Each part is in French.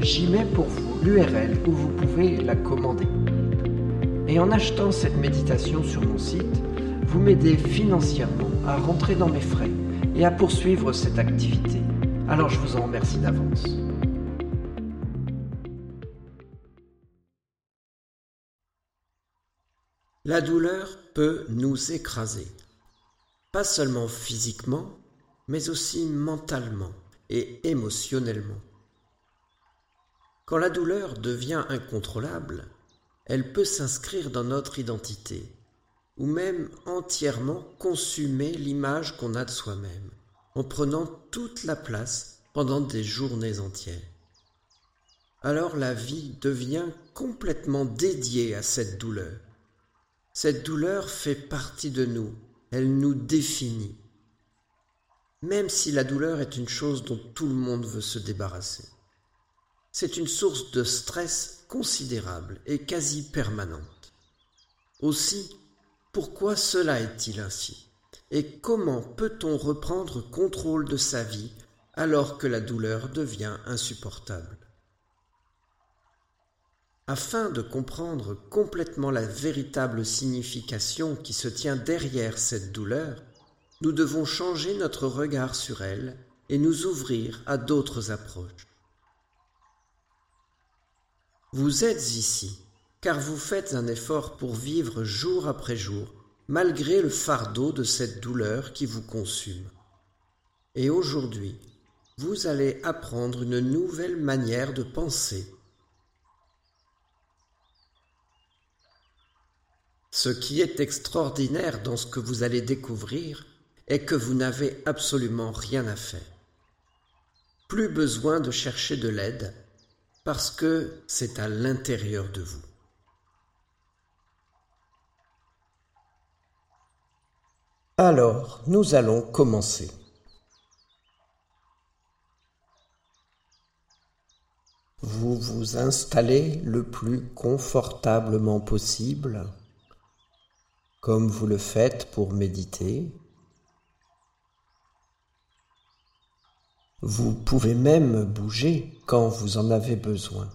j'y mets pour vous l'URL où vous pouvez la commander. Et en achetant cette méditation sur mon site, vous m'aidez financièrement à rentrer dans mes frais et à poursuivre cette activité. Alors je vous en remercie d'avance. La douleur peut nous écraser, pas seulement physiquement, mais aussi mentalement et émotionnellement. Quand la douleur devient incontrôlable, elle peut s'inscrire dans notre identité, ou même entièrement consumer l'image qu'on a de soi-même, en prenant toute la place pendant des journées entières. Alors la vie devient complètement dédiée à cette douleur. Cette douleur fait partie de nous, elle nous définit, même si la douleur est une chose dont tout le monde veut se débarrasser. C'est une source de stress considérable et quasi permanente. Aussi, pourquoi cela est-il ainsi? Et comment peut-on reprendre contrôle de sa vie alors que la douleur devient insupportable? Afin de comprendre complètement la véritable signification qui se tient derrière cette douleur, nous devons changer notre regard sur elle et nous ouvrir à d'autres approches. Vous êtes ici car vous faites un effort pour vivre jour après jour, malgré le fardeau de cette douleur qui vous consume. Et aujourd'hui, vous allez apprendre une nouvelle manière de penser. Ce qui est extraordinaire dans ce que vous allez découvrir est que vous n'avez absolument rien à faire. Plus besoin de chercher de l'aide parce que c'est à l'intérieur de vous. Alors, nous allons commencer. Vous vous installez le plus confortablement possible, comme vous le faites pour méditer. Vous pouvez même bouger quand vous en avez besoin.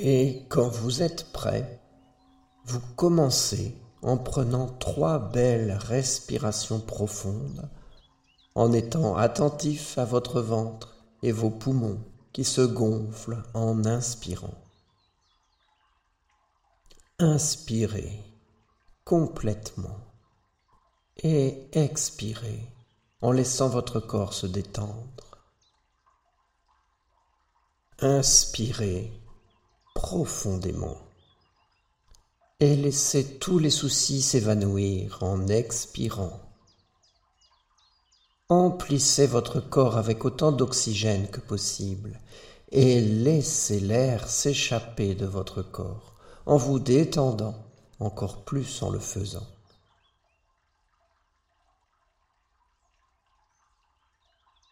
Et quand vous êtes prêt, vous commencez en prenant trois belles respirations profondes en étant attentif à votre ventre et vos poumons qui se gonflent en inspirant. Inspirez complètement et expirez en laissant votre corps se détendre. Inspirez profondément et laissez tous les soucis s'évanouir en expirant. Emplissez votre corps avec autant d'oxygène que possible et laissez l'air s'échapper de votre corps en vous détendant encore plus en le faisant.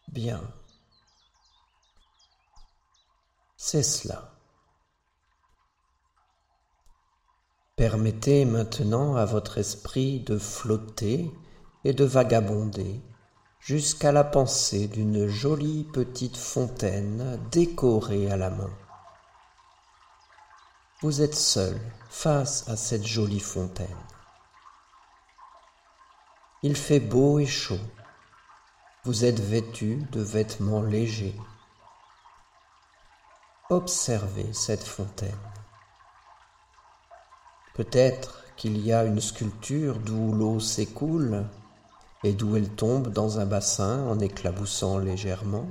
Bien. C'est cela. Permettez maintenant à votre esprit de flotter et de vagabonder jusqu'à la pensée d'une jolie petite fontaine décorée à la main. Vous êtes seul face à cette jolie fontaine. Il fait beau et chaud. Vous êtes vêtu de vêtements légers. Observez cette fontaine. Peut-être qu'il y a une sculpture d'où l'eau s'écoule et d'où elle tombe dans un bassin en éclaboussant légèrement.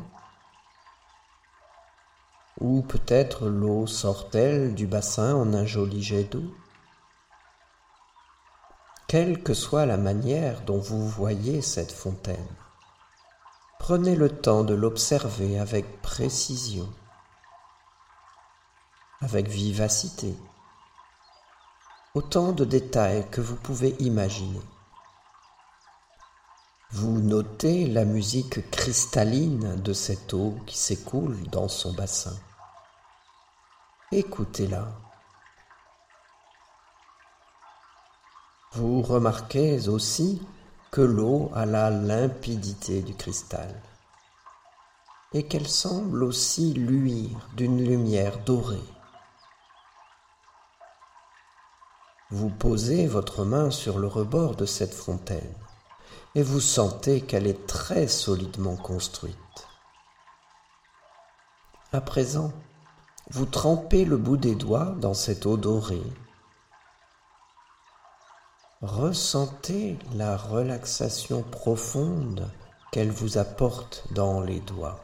Ou peut-être l'eau sort-elle du bassin en un joli jet d'eau Quelle que soit la manière dont vous voyez cette fontaine, Prenez le temps de l'observer avec précision, avec vivacité, autant de détails que vous pouvez imaginer. Vous notez la musique cristalline de cette eau qui s'écoule dans son bassin. Écoutez-la. Vous remarquez aussi que l'eau a la limpidité du cristal et qu'elle semble aussi luire d'une lumière dorée. Vous posez votre main sur le rebord de cette fontaine et vous sentez qu'elle est très solidement construite. À présent, vous trempez le bout des doigts dans cette eau dorée Ressentez la relaxation profonde qu'elle vous apporte dans les doigts.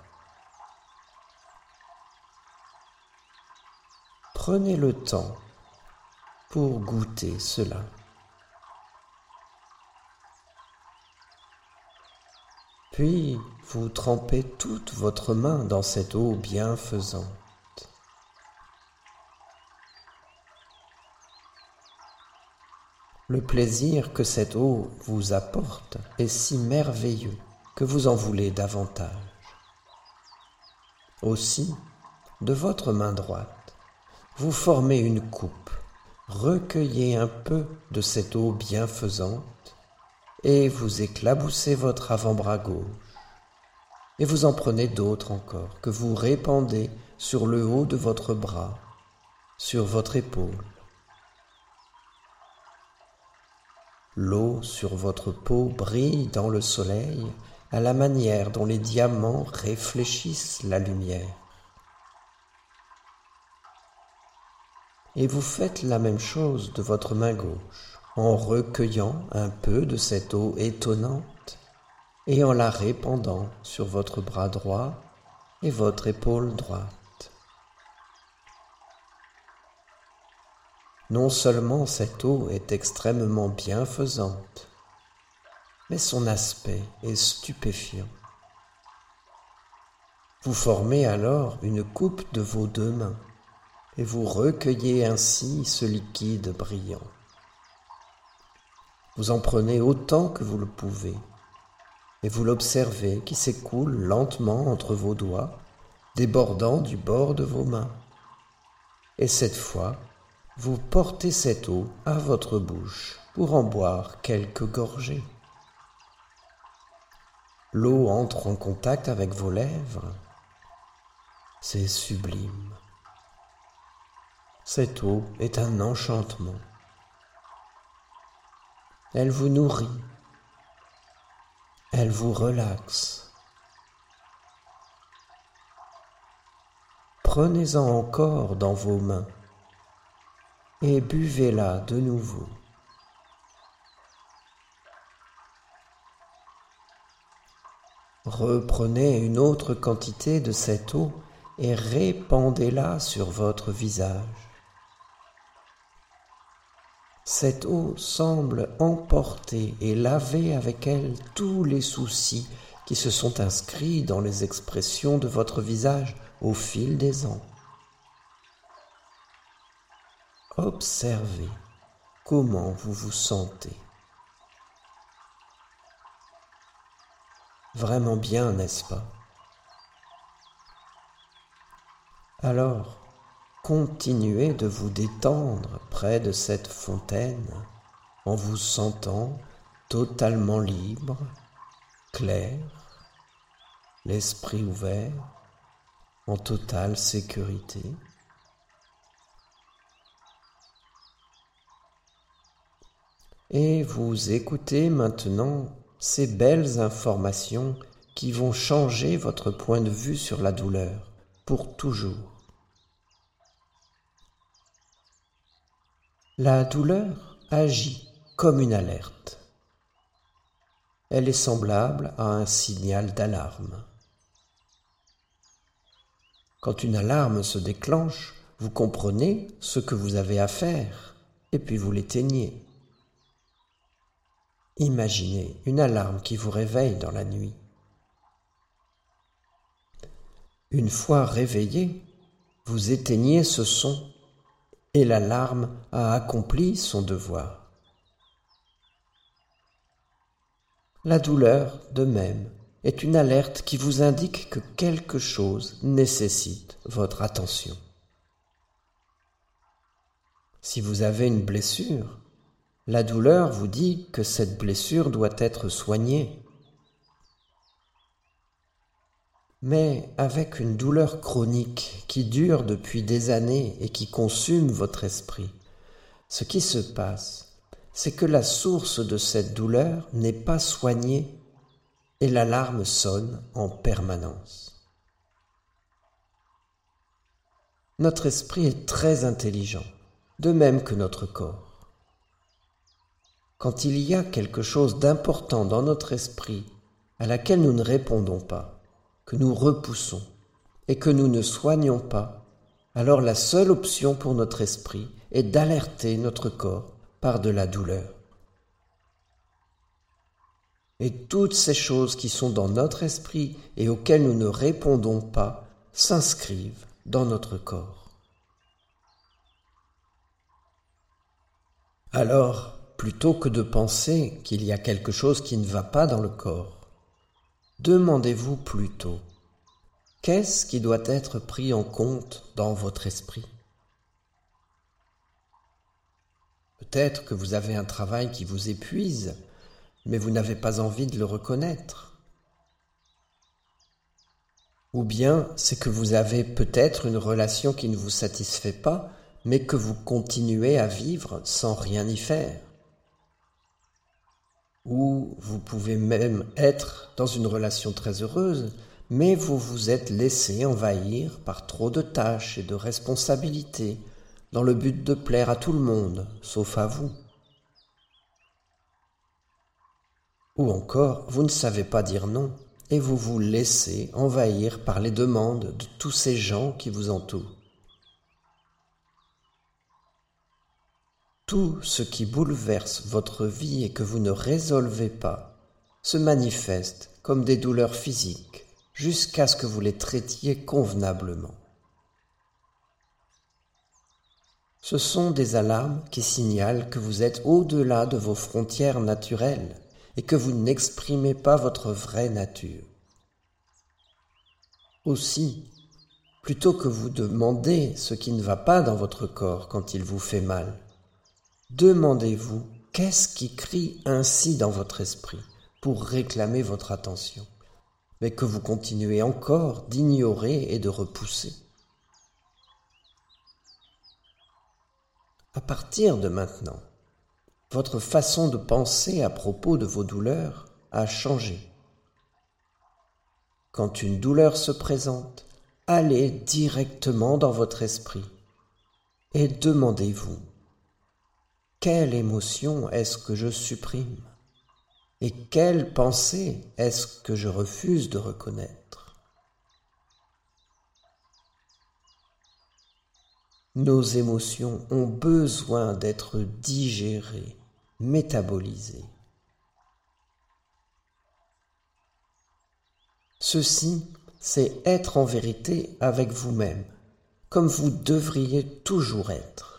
Prenez le temps pour goûter cela. Puis vous trempez toute votre main dans cette eau bienfaisante. Le plaisir que cette eau vous apporte est si merveilleux que vous en voulez davantage. Aussi, de votre main droite, vous formez une coupe, recueillez un peu de cette eau bienfaisante et vous éclaboussez votre avant-bras gauche. Et vous en prenez d'autres encore que vous répandez sur le haut de votre bras, sur votre épaule, L'eau sur votre peau brille dans le soleil à la manière dont les diamants réfléchissent la lumière. Et vous faites la même chose de votre main gauche en recueillant un peu de cette eau étonnante et en la répandant sur votre bras droit et votre épaule droite. Non seulement cette eau est extrêmement bienfaisante, mais son aspect est stupéfiant. Vous formez alors une coupe de vos deux mains et vous recueillez ainsi ce liquide brillant. Vous en prenez autant que vous le pouvez et vous l'observez qui s'écoule lentement entre vos doigts, débordant du bord de vos mains. Et cette fois, vous portez cette eau à votre bouche pour en boire quelques gorgées. L'eau entre en contact avec vos lèvres. C'est sublime. Cette eau est un enchantement. Elle vous nourrit. Elle vous relaxe. Prenez-en encore dans vos mains et buvez-la de nouveau. Reprenez une autre quantité de cette eau et répandez-la sur votre visage. Cette eau semble emporter et laver avec elle tous les soucis qui se sont inscrits dans les expressions de votre visage au fil des ans. Observez comment vous vous sentez. Vraiment bien, n'est-ce pas? Alors, continuez de vous détendre près de cette fontaine en vous sentant totalement libre, clair, l'esprit ouvert, en totale sécurité. Et vous écoutez maintenant ces belles informations qui vont changer votre point de vue sur la douleur pour toujours. La douleur agit comme une alerte. Elle est semblable à un signal d'alarme. Quand une alarme se déclenche, vous comprenez ce que vous avez à faire et puis vous l'éteignez. Imaginez une alarme qui vous réveille dans la nuit. Une fois réveillé, vous éteignez ce son et l'alarme a accompli son devoir. La douleur, de même, est une alerte qui vous indique que quelque chose nécessite votre attention. Si vous avez une blessure, la douleur vous dit que cette blessure doit être soignée. Mais avec une douleur chronique qui dure depuis des années et qui consume votre esprit, ce qui se passe, c'est que la source de cette douleur n'est pas soignée et l'alarme sonne en permanence. Notre esprit est très intelligent, de même que notre corps. Quand il y a quelque chose d'important dans notre esprit à laquelle nous ne répondons pas, que nous repoussons et que nous ne soignons pas, alors la seule option pour notre esprit est d'alerter notre corps par de la douleur. Et toutes ces choses qui sont dans notre esprit et auxquelles nous ne répondons pas s'inscrivent dans notre corps. Alors, plutôt que de penser qu'il y a quelque chose qui ne va pas dans le corps. Demandez-vous plutôt qu'est-ce qui doit être pris en compte dans votre esprit? Peut-être que vous avez un travail qui vous épuise, mais vous n'avez pas envie de le reconnaître. Ou bien c'est que vous avez peut-être une relation qui ne vous satisfait pas, mais que vous continuez à vivre sans rien y faire ou vous pouvez même être dans une relation très heureuse, mais vous vous êtes laissé envahir par trop de tâches et de responsabilités dans le but de plaire à tout le monde, sauf à vous. Ou encore, vous ne savez pas dire non et vous vous laissez envahir par les demandes de tous ces gens qui vous entourent. Tout ce qui bouleverse votre vie et que vous ne résolvez pas se manifeste comme des douleurs physiques jusqu'à ce que vous les traitiez convenablement. Ce sont des alarmes qui signalent que vous êtes au-delà de vos frontières naturelles et que vous n'exprimez pas votre vraie nature. Aussi, plutôt que vous demander ce qui ne va pas dans votre corps quand il vous fait mal, Demandez-vous qu'est-ce qui crie ainsi dans votre esprit pour réclamer votre attention, mais que vous continuez encore d'ignorer et de repousser? À partir de maintenant, votre façon de penser à propos de vos douleurs a changé Quand une douleur se présente, allez directement dans votre esprit et demandez-vous quelle émotion est-ce que je supprime et quelle pensée est-ce que je refuse de reconnaître? Nos émotions ont besoin d'être digérées, métabolisées. Ceci, c'est être en vérité avec vous-même, comme vous devriez toujours être.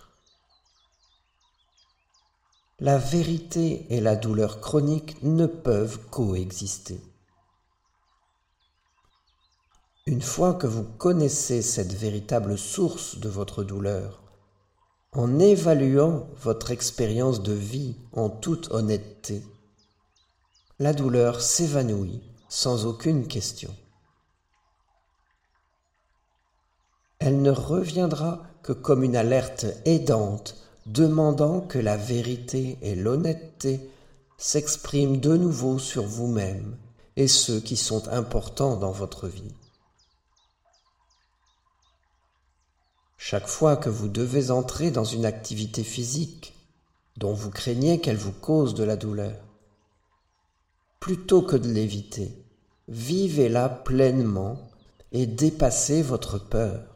La vérité et la douleur chronique ne peuvent coexister. Une fois que vous connaissez cette véritable source de votre douleur, en évaluant votre expérience de vie en toute honnêteté, la douleur s'évanouit sans aucune question. Elle ne reviendra que comme une alerte aidante demandant que la vérité et l'honnêteté s'expriment de nouveau sur vous-même et ceux qui sont importants dans votre vie. Chaque fois que vous devez entrer dans une activité physique dont vous craignez qu'elle vous cause de la douleur, plutôt que de l'éviter, vivez-la pleinement et dépassez votre peur.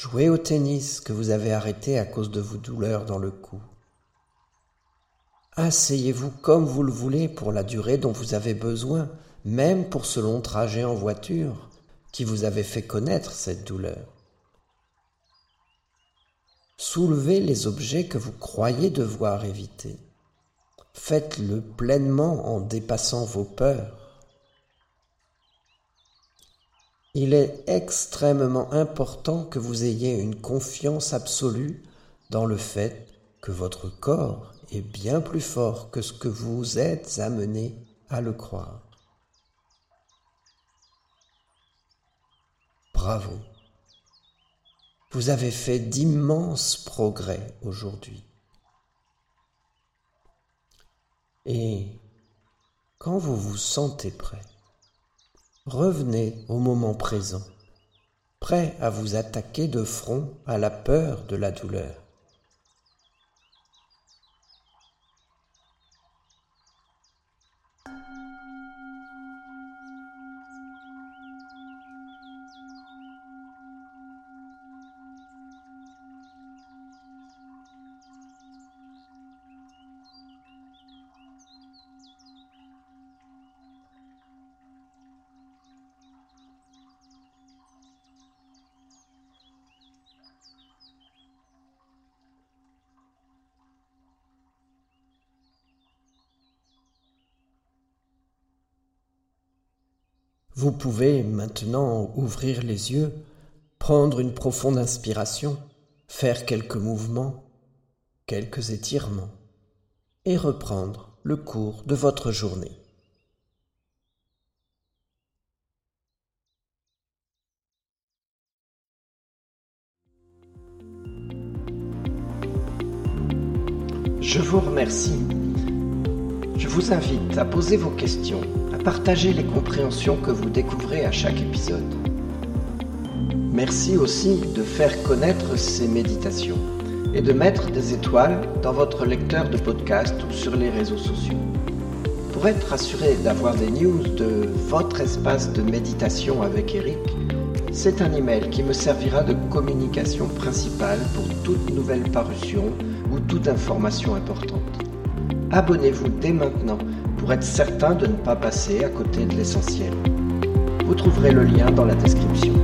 Jouez au tennis que vous avez arrêté à cause de vos douleurs dans le cou. Asseyez-vous comme vous le voulez pour la durée dont vous avez besoin, même pour ce long trajet en voiture qui vous avait fait connaître cette douleur. Soulevez les objets que vous croyez devoir éviter. Faites-le pleinement en dépassant vos peurs. Il est extrêmement important que vous ayez une confiance absolue dans le fait que votre corps est bien plus fort que ce que vous êtes amené à le croire. Bravo. Vous avez fait d'immenses progrès aujourd'hui. Et quand vous vous sentez prêt, revenez au moment présent, prêt à vous attaquer de front à la peur de la douleur. Vous pouvez maintenant ouvrir les yeux, prendre une profonde inspiration, faire quelques mouvements, quelques étirements, et reprendre le cours de votre journée. Je vous remercie. Je vous invite à poser vos questions Partagez les compréhensions que vous découvrez à chaque épisode. Merci aussi de faire connaître ces méditations et de mettre des étoiles dans votre lecteur de podcast ou sur les réseaux sociaux. Pour être assuré d'avoir des news de votre espace de méditation avec Eric, c'est un email qui me servira de communication principale pour toute nouvelle parution ou toute information importante. Abonnez-vous dès maintenant pour être certain de ne pas passer à côté de l'essentiel. Vous trouverez le lien dans la description.